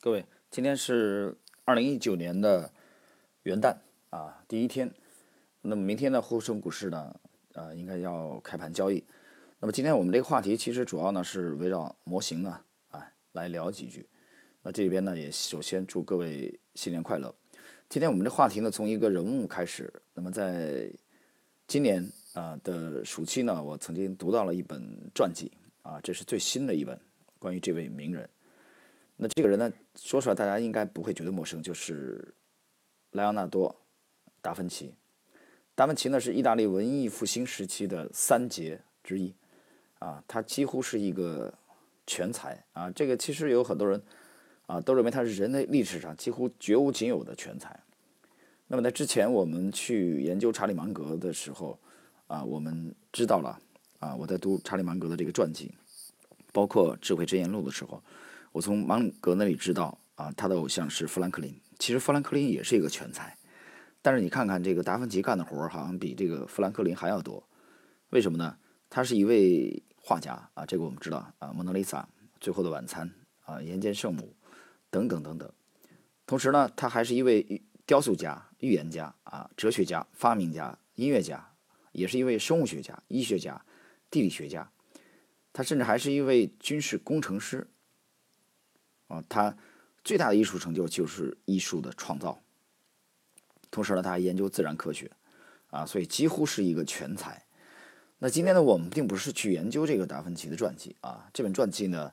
各位，今天是二零一九年的元旦啊，第一天。那么明天呢，沪深股市呢，呃，应该要开盘交易。那么今天我们这个话题其实主要呢是围绕模型呢，啊，来聊几句。那这边呢也首先祝各位新年快乐。今天我们的话题呢从一个人物开始。那么在今年啊的暑期呢，我曾经读到了一本传记啊，这是最新的一本关于这位名人。那这个人呢，说出来大家应该不会觉得陌生，就是莱昂纳多·达芬奇。达芬奇呢是意大利文艺复兴时期的三杰之一，啊，他几乎是一个全才啊。这个其实有很多人啊都认为他是人类历史上几乎绝无仅有的全才。那么在之前我们去研究查理芒格的时候啊，我们知道了啊，我在读查理芒格的这个传记，包括《智慧箴言录》的时候。我从芒格那里知道啊，他的偶像是富兰克林。其实富兰克林也是一个全才，但是你看看这个达芬奇干的活儿，好像比这个富兰克林还要多。为什么呢？他是一位画家啊，这个我们知道啊，《蒙娜丽莎》《最后的晚餐》啊，《岩间圣母》等等等等。同时呢，他还是一位雕塑家、预言家啊，哲学家、发明家、音乐家，也是一位生物学家、医学家、地理学家。他甚至还是一位军事工程师。啊，他最大的艺术成就就是艺术的创造。同时呢，他还研究自然科学，啊，所以几乎是一个全才。那今天呢，我们并不是去研究这个达芬奇的传记啊，这本传记呢，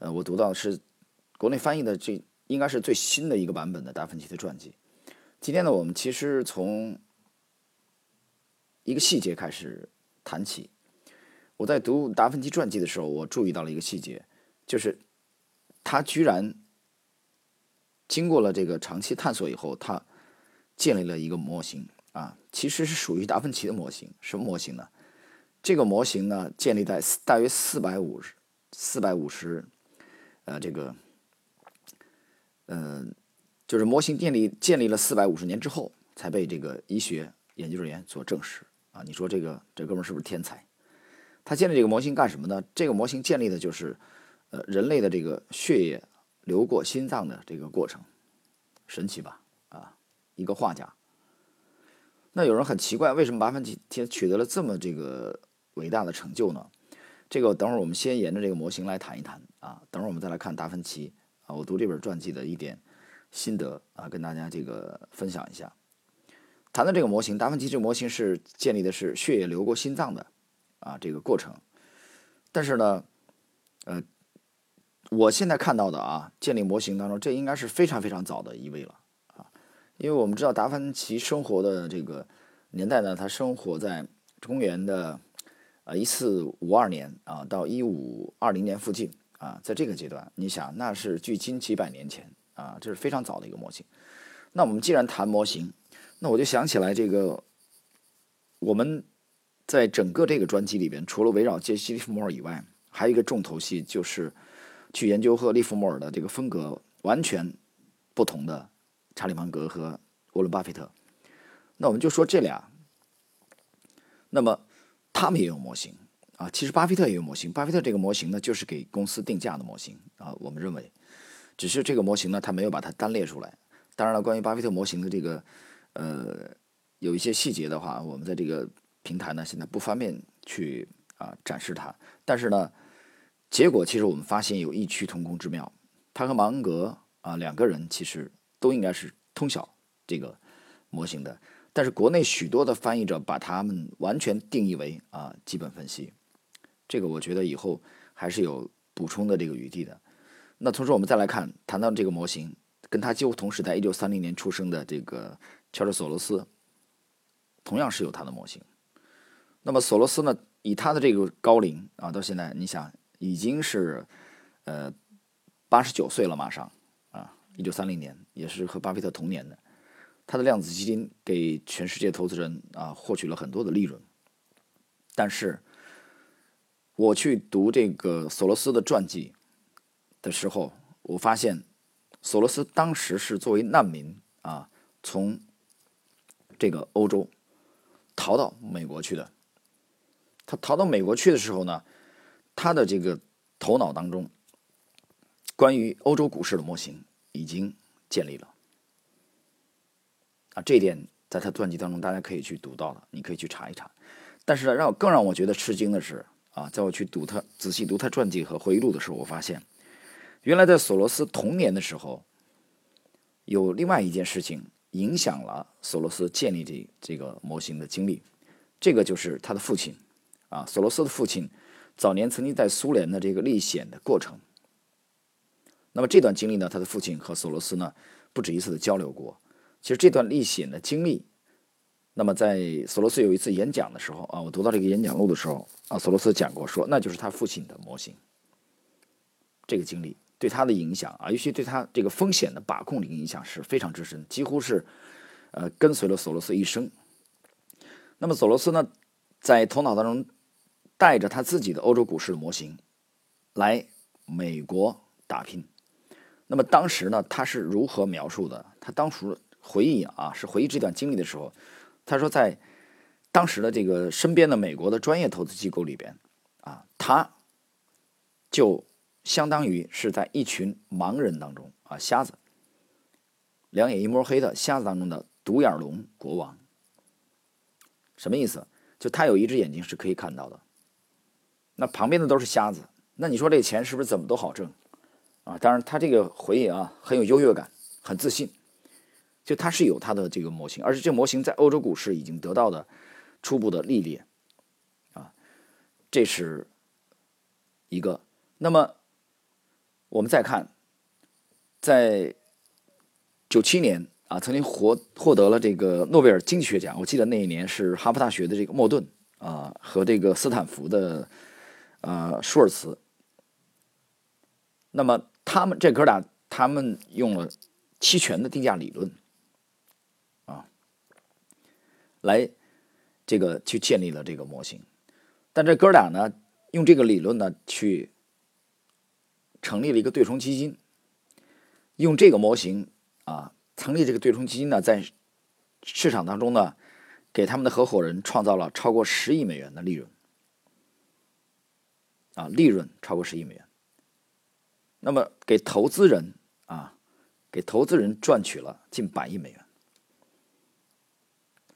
呃，我读到是国内翻译的，这应该是最新的一个版本的达芬奇的传记。今天呢，我们其实从一个细节开始谈起。我在读达芬奇传记的时候，我注意到了一个细节，就是。他居然经过了这个长期探索以后，他建立了一个模型啊，其实是属于达芬奇的模型。什么模型呢？这个模型呢，建立在大约四百五十、四百五十，呃，这个，嗯，就是模型建立建立了四百五十年之后，才被这个医学研究人员所证实啊。你说这个这哥们是不是天才？他建立这个模型干什么呢？这个模型建立的就是。呃，人类的这个血液流过心脏的这个过程，神奇吧？啊，一个画家。那有人很奇怪，为什么达芬奇取得了这么这个伟大的成就呢？这个等会儿我们先沿着这个模型来谈一谈啊。等会儿我们再来看达芬奇啊，我读这本传记的一点心得啊，跟大家这个分享一下。谈的这个模型，达芬奇这个模型是建立的是血液流过心脏的啊这个过程，但是呢，呃。我现在看到的啊，建立模型当中，这应该是非常非常早的一位了啊，因为我们知道达芬奇生活的这个年代呢，他生活在公元的呃一四五二年啊到一五二零年附近啊，在这个阶段，你想那是距今几百年前啊，这是非常早的一个模型。那我们既然谈模型，那我就想起来这个我们在整个这个专辑里边，除了围绕杰西·利弗莫尔以外，还有一个重头戏就是。去研究和利弗莫尔的这个风格完全不同的查理芒格和沃伦巴菲特，那我们就说这俩。那么他们也有模型啊，其实巴菲特也有模型。巴菲特这个模型呢，就是给公司定价的模型啊。我们认为，只是这个模型呢，他没有把它单列出来。当然了，关于巴菲特模型的这个呃有一些细节的话，我们在这个平台呢，现在不方便去啊展示它。但是呢。结果其实我们发现有异曲同工之妙，他和芒格啊两个人其实都应该是通晓这个模型的，但是国内许多的翻译者把他们完全定义为啊基本分析，这个我觉得以后还是有补充的这个余地的。那同时我们再来看谈到这个模型，跟他几乎同时在一九三零年出生的这个乔治索罗斯，同样是有他的模型。那么索罗斯呢，以他的这个高龄啊，到现在你想。已经是，呃，八十九岁了，马上啊，一九三零年也是和巴菲特同年的。他的量子基金给全世界投资人啊获取了很多的利润。但是，我去读这个索罗斯的传记的时候，我发现索罗斯当时是作为难民啊，从这个欧洲逃到美国去的。他逃到美国去的时候呢？他的这个头脑当中，关于欧洲股市的模型已经建立了。啊，这一点在他传记当中大家可以去读到了，你可以去查一查。但是呢，让更让我觉得吃惊的是，啊，在我去读他仔细读他传记和回忆录的时候，我发现，原来在索罗斯童年的时候，有另外一件事情影响了索罗斯建立这这个模型的经历，这个就是他的父亲，啊，索罗斯的父亲早年曾经在苏联的这个历险的过程。那么这段经历呢，他的父亲和索罗斯呢不止一次的交流过。其实这段历险的经历，那么在索罗斯有一次演讲的时候啊，我读到这个演讲录的时候啊，索罗斯讲过说，那就是他父亲的模型。这个经历对他的影响啊，尤其对他这个风险的把控的影响是非常之深，几乎是呃跟随了索罗斯一生。那么索罗斯呢，在头脑当中带着他自己的欧洲股市的模型来美国打拼。那么当时呢，他是如何描述的？他当时回忆啊，是回忆这段经历的时候，他说在当时的这个身边的美国的专业投资机构里边啊，他就相当于是在一群盲人当中啊，瞎子，两眼一摸黑的瞎子当中的独眼龙国王。什么意思？就他有一只眼睛是可以看到的，那旁边的都是瞎子，那你说这钱是不是怎么都好挣？啊，当然，他这个回忆啊很有优越感，很自信，就他是有他的这个模型，而且这个模型在欧洲股市已经得到的初步的历练，啊，这是一个。那么我们再看，在九七年啊，曾经获获得了这个诺贝尔经济学奖，我记得那一年是哈佛大学的这个莫顿啊和这个斯坦福的呃舒尔茨，那么。他们这哥俩，他们用了期权的定价理论，啊，来这个去建立了这个模型。但这哥俩呢，用这个理论呢，去成立了一个对冲基金，用这个模型啊，成立这个对冲基金呢，在市场当中呢，给他们的合伙人创造了超过十亿美元的利润，啊，利润超过十亿美元。那么给投资人啊，给投资人赚取了近百亿美元。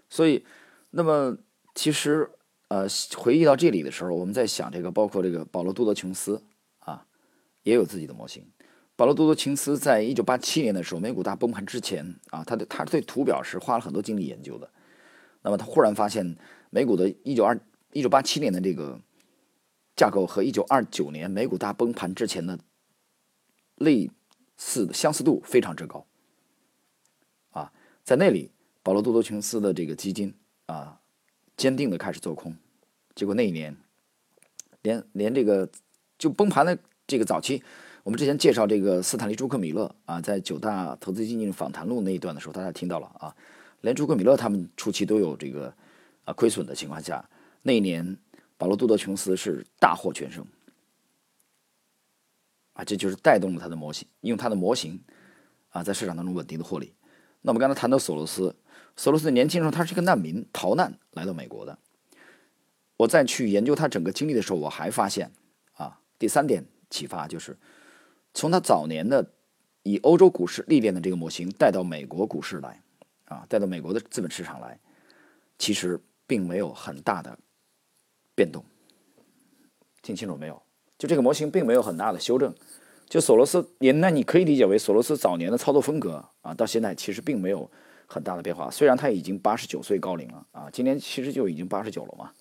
所以，那么其实呃，回忆到这里的时候，我们在想这个，包括这个保罗·杜德琼斯啊，也有自己的模型。保罗·杜德琼斯在一九八七年的时候，美股大崩盘之前啊，他的他对图表是花了很多精力研究的。那么他忽然发现，美股的一九二一九八七年的这个架构和一九二九年美股大崩盘之前的。类似的相似度非常之高，啊，在那里，保罗·杜多琼斯的这个基金啊，坚定的开始做空，结果那一年，连连这个就崩盘的这个早期，我们之前介绍这个斯坦利·朱克米勒啊，在九大投资基金访谈录那一段的时候，大家听到了啊，连朱克米勒他们初期都有这个啊亏损的情况下，那一年，保罗·杜德琼斯是大获全胜。啊，这就是带动了他的模型，用他的模型啊，在市场当中稳定的获利。那我们刚才谈到索罗斯，索罗斯年轻时候他是一个难民，逃难来到美国的。我再去研究他整个经历的时候，我还发现啊，第三点启发就是，从他早年的以欧洲股市历练的这个模型带到美国股市来，啊，带到美国的资本市场来，其实并没有很大的变动。听清楚没有？就这个模型并没有很大的修正，就索罗斯，也那你可以理解为索罗斯早年的操作风格啊，到现在其实并没有很大的变化。虽然他已经八十九岁高龄了啊，今年其实就已经八十九了嘛。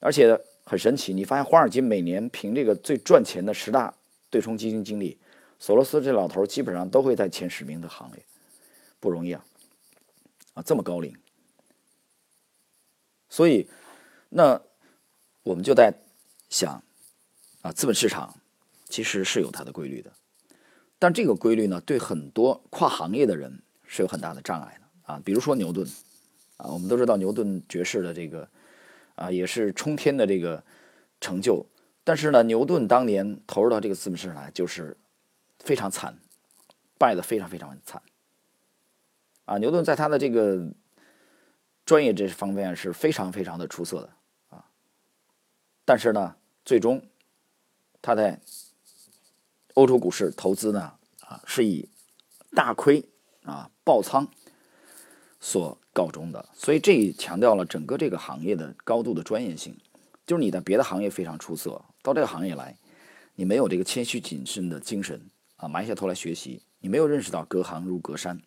而且很神奇，你发现华尔街每年评这个最赚钱的十大对冲基金经理，索罗斯这老头基本上都会在前十名的行列，不容易啊，啊这么高龄。所以，那我们就在想。啊，资本市场其实是有它的规律的，但这个规律呢，对很多跨行业的人是有很大的障碍的啊。比如说牛顿啊，我们都知道牛顿爵士的这个啊，也是冲天的这个成就，但是呢，牛顿当年投入到这个资本市场来就是非常惨，败的非常非常惨啊。牛顿在他的这个专业这方面是非常非常的出色的，但是呢，最终。他在欧洲股市投资呢，啊，是以大亏啊爆仓所告终的，所以这强调了整个这个行业的高度的专业性。就是你在别的行业非常出色，到这个行业来，你没有这个谦虚谨慎的精神啊，埋下头来学习，你没有认识到隔行如隔山，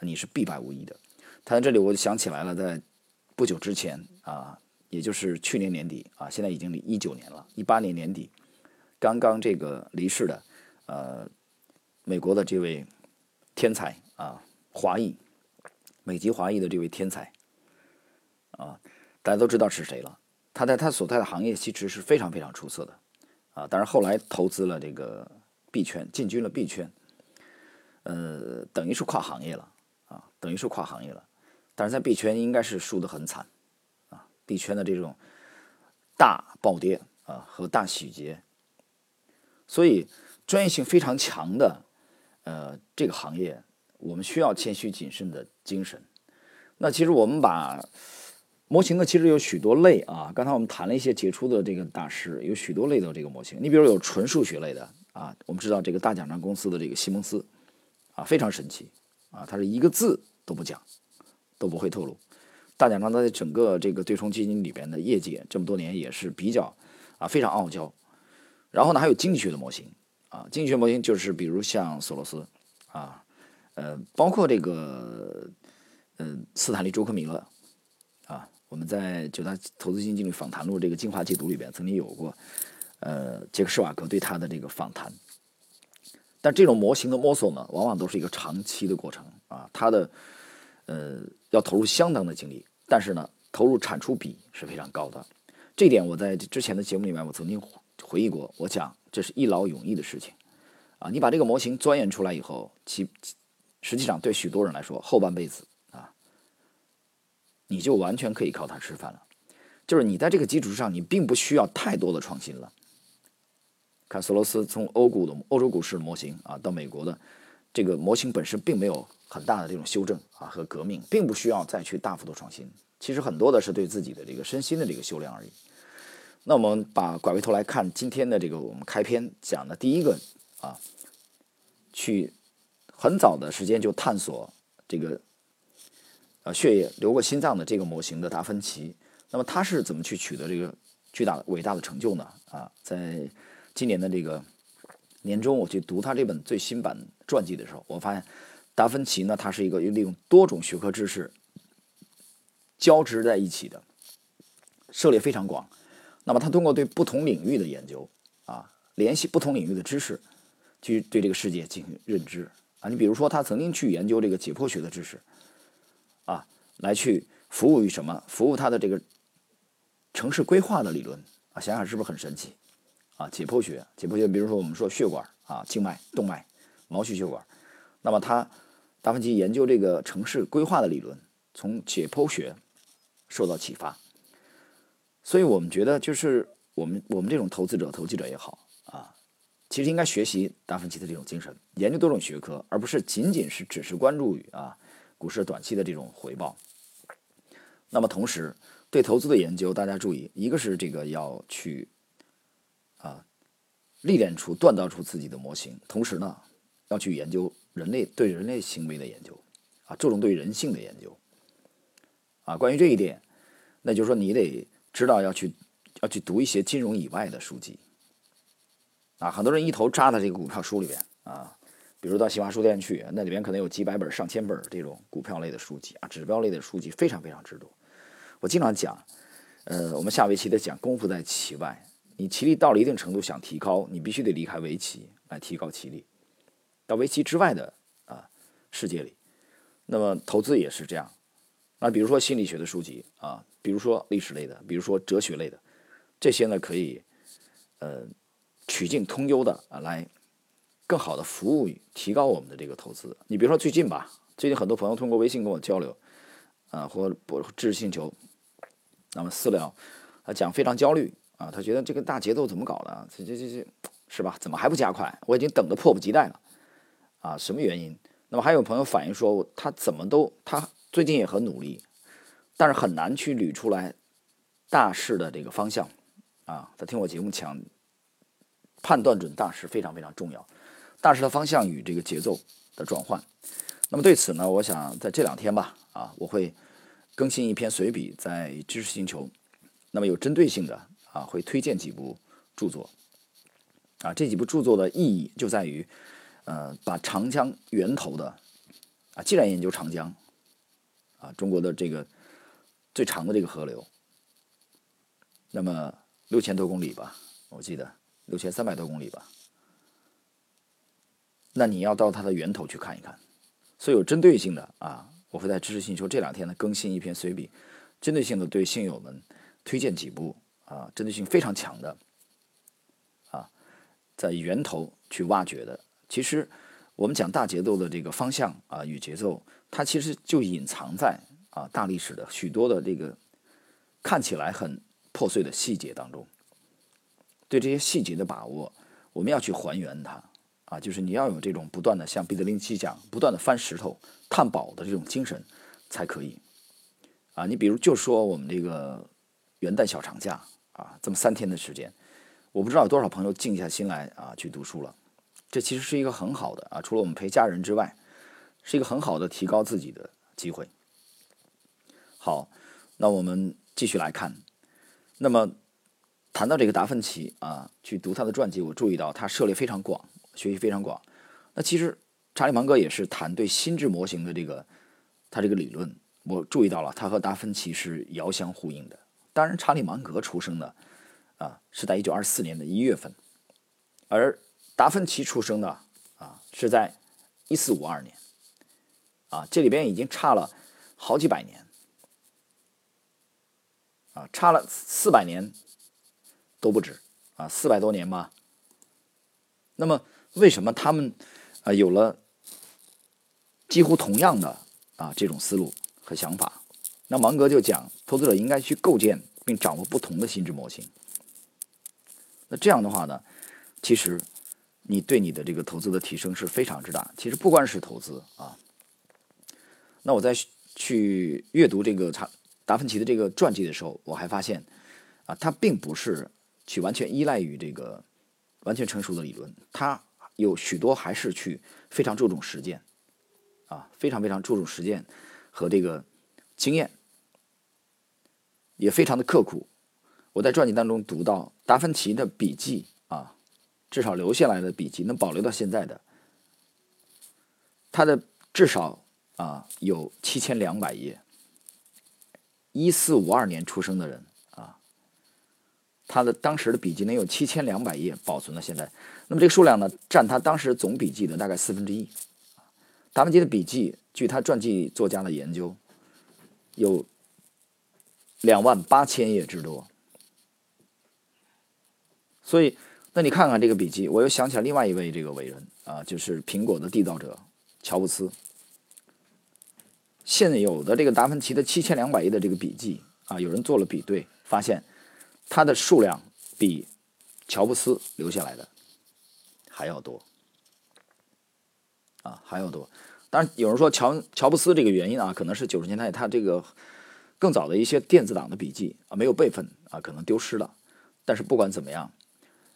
你是必败无疑的。谈到这里，我就想起来了，在不久之前啊，也就是去年年底啊，现在已经一九年了，一八年年底，刚刚这个离世的，呃，美国的这位天才啊，华裔，美籍华裔的这位天才啊，大家都知道是谁了。他在他所在的行业其实是非常非常出色的，啊，但是后来投资了这个币圈，进军了币圈，呃，等于是跨行业了，啊，等于是跨行业了，但是在币圈应该是输得很惨，币圈的这种大暴跌啊和大洗劫，所以专业性非常强的，呃，这个行业我们需要谦虚谨慎的精神。那其实我们把。模型呢，其实有许多类啊。刚才我们谈了一些杰出的这个大师，有许多类的这个模型。你比如有纯数学类的啊，我们知道这个大奖章公司的这个西蒙斯啊，非常神奇啊，他是一个字都不讲，都不会透露。大奖章在整个这个对冲基金里边的业界这么多年也是比较啊非常傲娇。然后呢，还有经济学的模型啊，经济学模型就是比如像索罗斯啊，呃，包括这个嗯斯坦利·朱克米勒。我们在九大投资基金经理访谈录这个精华解读里边曾经有过，呃，杰克施瓦格对他的这个访谈。但这种模型的摸索呢，往往都是一个长期的过程啊，它的呃要投入相当的精力，但是呢，投入产出比是非常高的。这点我在之前的节目里面我曾经回忆过，我讲这是一劳永逸的事情啊。你把这个模型钻研出来以后，其实际上对许多人来说，后半辈子啊。你就完全可以靠它吃饭了，就是你在这个基础上，你并不需要太多的创新了。看索罗斯从欧股的欧洲股市模型啊，到美国的这个模型本身并没有很大的这种修正啊和革命，并不需要再去大幅度创新。其实很多的是对自己的这个身心的这个修炼而已。那我们把拐回头来看今天的这个我们开篇讲的第一个啊，去很早的时间就探索这个。血液流过心脏的这个模型的达芬奇，那么他是怎么去取得这个巨大伟大的成就呢？啊，在今年的这个年终，我去读他这本最新版传记的时候，我发现达芬奇呢，他是一个利用多种学科知识交织在一起的，涉猎非常广。那么他通过对不同领域的研究啊，联系不同领域的知识，去对这个世界进行认知啊。你比如说，他曾经去研究这个解剖学的知识。啊，来去服务于什么？服务他的这个城市规划的理论啊，想想是不是很神奇？啊，解剖学，解剖学，比如说我们说血管啊，静脉、动脉、毛细血管，那么他达芬奇研究这个城市规划的理论，从解剖学受到启发，所以我们觉得就是我们我们这种投资者、投机者也好啊，其实应该学习达芬奇的这种精神，研究多种学科，而不是仅仅是只是关注于啊。股市短期的这种回报，那么同时对投资的研究，大家注意，一个是这个要去历练出、锻造出自己的模型，同时呢要去研究人类对人类行为的研究，啊，注重对人性的研究，啊，关于这一点，那就是说你得知道要去要去读一些金融以外的书籍，啊，很多人一头扎在这个股票书里边啊。比如到新华书店去，那里边可能有几百本、上千本这种股票类的书籍啊，指标类的书籍非常非常之多。我经常讲，呃，我们下围棋的讲功夫在棋外，你棋力到了一定程度想提高，你必须得离开围棋来提高棋力，到围棋之外的啊世界里。那么投资也是这样，那比如说心理学的书籍啊，比如说历史类的，比如说哲学类的，这些呢可以呃曲径通幽的啊来。更好的服务于提高我们的这个投资。你比如说最近吧，最近很多朋友通过微信跟我交流，啊，或不知识星球，那么私聊，啊讲非常焦虑啊，他觉得这个大节奏怎么搞的？这这这这，是吧？怎么还不加快？我已经等得迫不及待了，啊，什么原因？那么还有朋友反映说，他怎么都他最近也很努力，但是很难去捋出来大势的这个方向，啊，他听我节目讲，判断准大势非常非常重要。大势的方向与这个节奏的转换。那么对此呢，我想在这两天吧，啊，我会更新一篇随笔在知识星球，那么有针对性的啊，会推荐几部著作。啊，这几部著作的意义就在于，呃，把长江源头的，啊，既然研究长江，啊，中国的这个最长的这个河流，那么六千多公里吧，我记得六千三百多公里吧，那你要到它的源头去看一看。所以有针对性的啊，我会在知识星球这两天呢更新一篇随笔，针对性的对信友们推荐几部啊，针对性非常强的。啊在源头去挖掘的，其实我们讲大节奏的这个方向啊与节奏，它其实就隐藏在啊大历史的许多的这个看起来很破碎的细节当中。对这些细节的把握，我们要去还原它啊，就是你要有这种不断的像彼得林奇讲，不断的翻石头探宝的这种精神才可以啊。你比如就说我们这个元旦小长假啊，这么三天的时间。我不知道有多少朋友静下心来啊去读书了，这其实是一个很好的啊，除了我们陪家人之外，是一个很好的提高自己的机会。好，那我们继续来看。那么谈到这个达芬奇啊，去读他的传记，我注意到他涉猎非常广，学习非常广。那其实查理芒格也是谈对心智模型的这个他这个理论，我注意到了他和达芬奇是遥相呼应的。当然，查理芒格出生的。啊，是在一九二四年的一月份，而达芬奇出生的啊是在一四五二年，啊，这里边已经差了好几百年，啊，差了四百年都不止啊，四百多年吧。那么，为什么他们啊有了几乎同样的啊这种思路和想法？那芒格就讲，投资者应该去构建并掌握不同的心智模型。那这样的话呢，其实你对你的这个投资的提升是非常之大。其实不光是投资啊，那我在去阅读这个查达芬奇的这个传记的时候，我还发现啊，他并不是去完全依赖于这个完全成熟的理论，他有许多还是去非常注重实践啊，非常非常注重实践和这个经验，也非常的刻苦。我在传记当中读到达芬奇的笔记啊，至少留下来的笔记能保留到现在的，他的至少啊有七千两百页。一四五二年出生的人啊，他的当时的笔记能有七千两百页保存到现在，那么这个数量呢，占他当时总笔记的大概四分之一。达芬奇的笔记，据他传记作家的研究，有两万八千页之多。所以，那你看看这个笔记，我又想起来另外一位这个伟人啊，就是苹果的缔造者乔布斯。现有的这个达芬奇的七千两百页的这个笔记啊，有人做了比对，发现它的数量比乔布斯留下来的还要多啊，还要多。当然，有人说乔乔布斯这个原因啊，可能是九十年代他这个更早的一些电子档的笔记啊没有备份啊，可能丢失了。但是不管怎么样。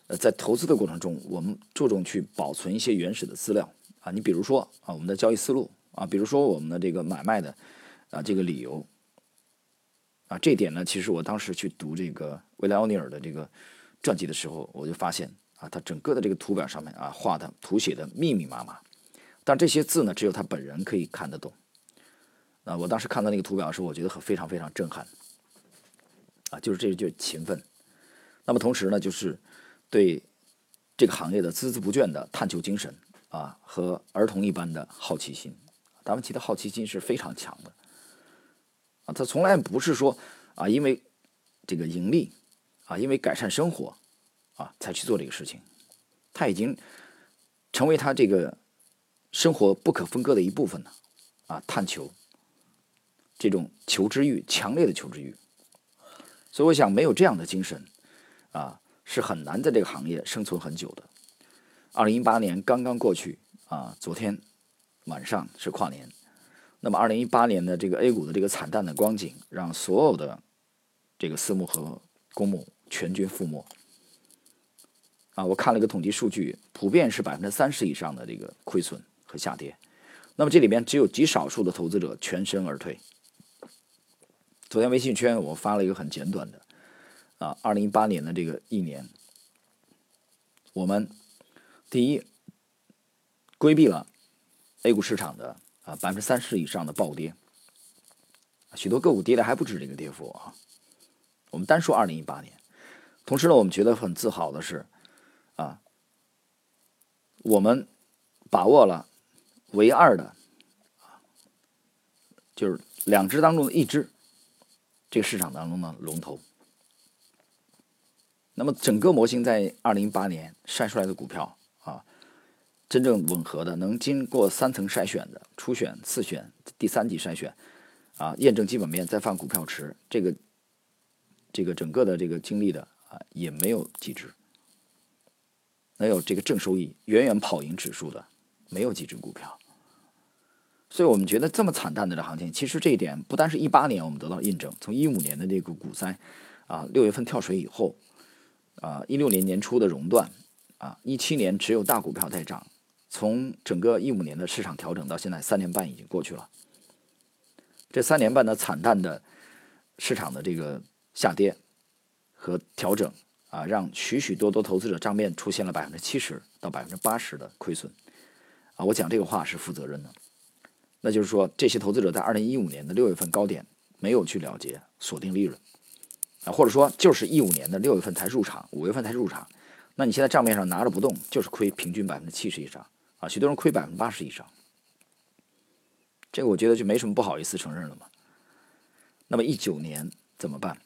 呃在投资的过程中，我们注重去保存一些原始的资料啊，你比如说啊，我们的交易思路啊，比如说我们的这个买卖的啊这个理由啊，这点呢，其实我当时去读这个威廉奥尼尔的这个传记的时候，我就发现啊，他整个的这个图表上面啊画的图写的密密麻麻，但这些字呢，只有他本人可以看得懂。啊，我当时看到那个图表的时候，我觉得很非常非常震撼啊，就是这就是勤奋。那么同时呢，就是。对这个行业的孜孜不倦的探求精神啊，和儿童一般的好奇心，达芬奇的好奇心是非常强的啊。他从来不是说啊，因为这个盈利啊，因为改善生活啊才去做这个事情，他已经成为他这个生活不可分割的一部分了啊。探求这种求知欲，强烈的求知欲，所以我想没有这样的精神啊。是很难在这个行业生存很久的。二零一八年刚刚过去啊，昨天晚上是跨年。那么二零一八年的这个 A 股的这个惨淡的光景，让所有的这个私募和公募全军覆没。啊，我看了一个统计数据，普遍是百分之三十以上的这个亏损和下跌。那么这里边只有极少数的投资者全身而退。昨天微信圈我发了一个很简短的，啊，二零一八年的这个一年，我们第一规避了 A 股市场的啊百分之三十以上的暴跌，许多个股跌的还不止这个跌幅啊。我们单说二零一八年，同时呢，我们觉得很自豪的是，啊，我们把握了唯二的，就是两只当中的一只。这个市场当中的龙头，那么整个模型在二零一八年筛出来的股票啊，真正吻合的，能经过三层筛选的，初选、次选、第三级筛选，啊，验证基本面再放股票池，这个这个整个的这个经历的啊，也没有几只，能有这个正收益远远跑赢指数的，没有几只股票。所以我们觉得这么惨淡的这行情，其实这一点不单是一八年我们得到印证，从一五年的这个股灾，啊六月份跳水以后，啊一六年年初的熔断，啊一七年只有大股票在涨，从整个一五年的市场调整到现在三年半已经过去了，这三年半的惨淡的市场的这个下跌和调整，啊让许许多多投资者账面出现了百分之七十到百分之八十的亏损，啊我讲这个话是负责任的。那就是说，这些投资者在二零一五年的六月份高点没有去了结锁定利润，啊，或者说就是一五年的六月份才入场，五月份才入场，那你现在账面上拿着不动，就是亏平均百分之七十以上，啊，许多人亏百分之八十以上，这个我觉得就没什么不好意思承认了嘛。那么一九年怎么办？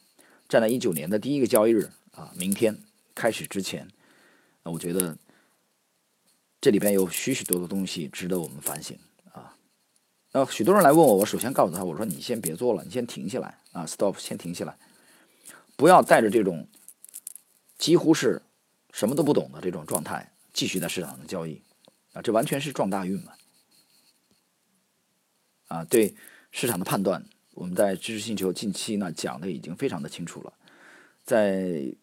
站在一九年的第一个交易日啊，明天开始之前，那我觉得这里边有许许多多东西值得我们反省。那许多人来问我，我首先告诉他，我说你先别做了，你先停下来啊，stop，先停下来，不要带着这种几乎是什么都不懂的这种状态继续在市场上交易啊，这完全是撞大运嘛！啊，对市场的判断，我们在知识星球近期呢讲的已经非常的清楚了，在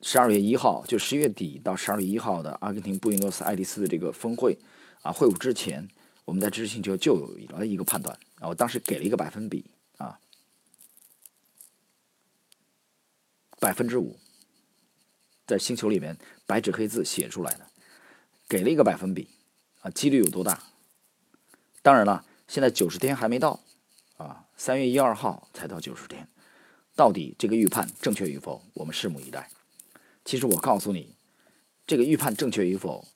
十二月一号，就十月底到十二月一号的阿根廷布宜诺斯艾利斯的这个峰会啊会晤之前。我们在知识星球就有了一个判断啊，我当时给了一个百分比啊，百分之五，在星球里面白纸黑字写出来的，给了一个百分比啊，几率有多大？当然了，现在九十天还没到啊，三月一二号才到九十天，到底这个预判正确与否，我们拭目以待。其实我告诉你，这个预判正确与否，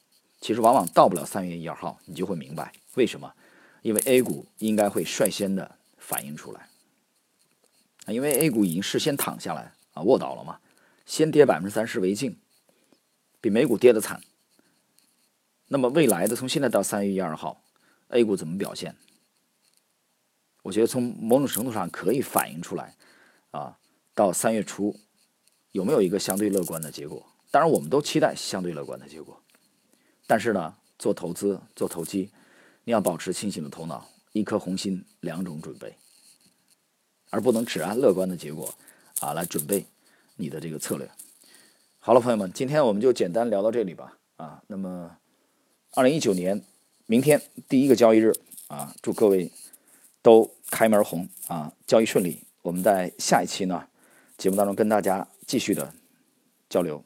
其实往往到不了三月一二号，你就会明白。为什么？因为 A 股应该会率先的反映出来啊，因为 A 股已经事先躺下来啊，卧倒了嘛，先跌百分之三十为敬，比美股跌的惨。那么未来的从现在到三月一二号，A 股怎么表现？我觉得从某种程度上可以反映出来啊，到三月初有没有一个相对乐观的结果？当然，我们都期待相对乐观的结果，但是呢，做投资做投机。你要保持清醒的头脑，一颗红心，两种准备，而不能只按乐观的结果啊来准备你的这个策略。好了，朋友们，今天我们就简单聊到这里吧。啊，那么二零一九年明天第一个交易日啊，祝各位都开门红啊，交易顺利。我们在下一期呢节目当中跟大家继续的交流。